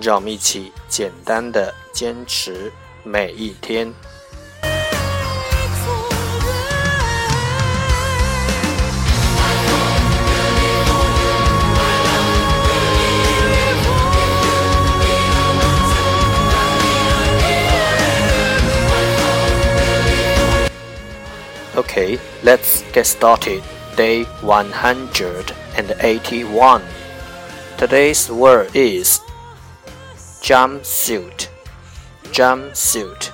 让我们一起简单的坚持每一天。Okay, let's get started. Day 181. Today's word is jumpsuit jumpsuit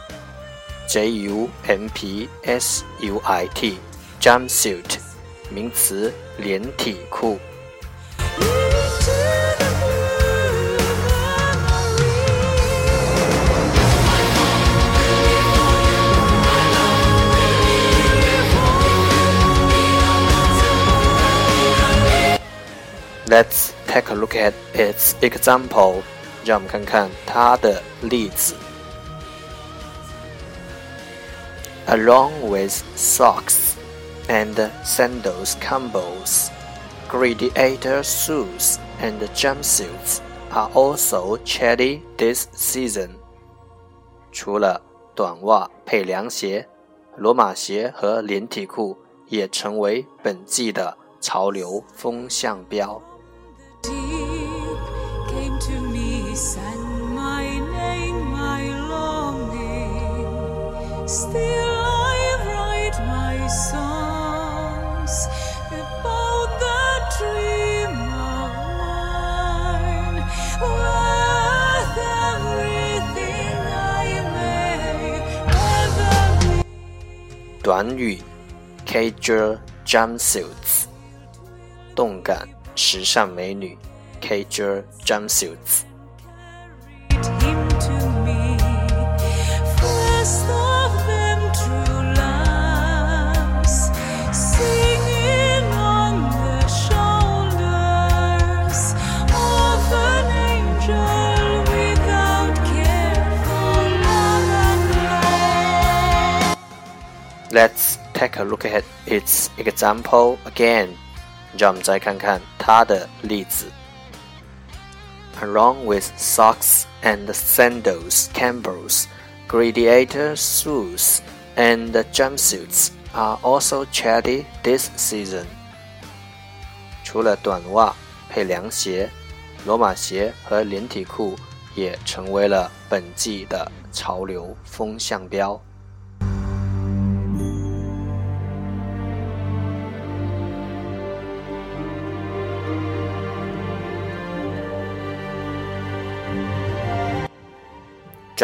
j u m p s u i t jumpsuit 名词连体裤 Let's take a look at its example. 让我们看看它的例子。Along with socks and sandals combos, gladiator suits and jumpsuits are also trendy this season. 除了短袜配凉鞋，罗马鞋和连体裤也成为本季的潮流风向标。 短语：casual jumpsuits，动感时尚美女；casual jumpsuits。Let's take a look at its example again. 让我们再看看它的例子。Along with socks and sandals, campbells, gladiator shoes, and jumpsuits are also trendy this season. 除了短袜配凉鞋，罗马鞋和连体裤也成为了本季的潮流风向标。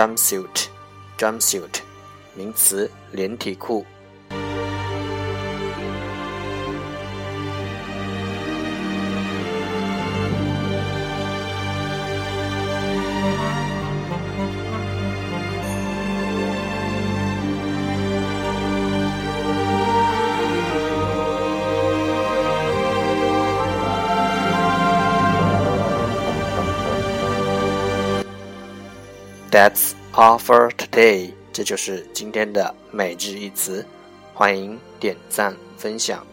jumpsuit，jumpsuit，名词，连体裤。That's all for today。这就是今天的每日一词。欢迎点赞分享，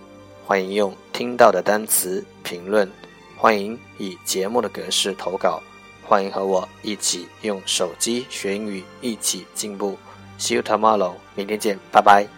欢迎用听到的单词评论，欢迎以节目的格式投稿。欢迎和我一起用手机学英语，一起进步。See you tomorrow，明天见，拜拜。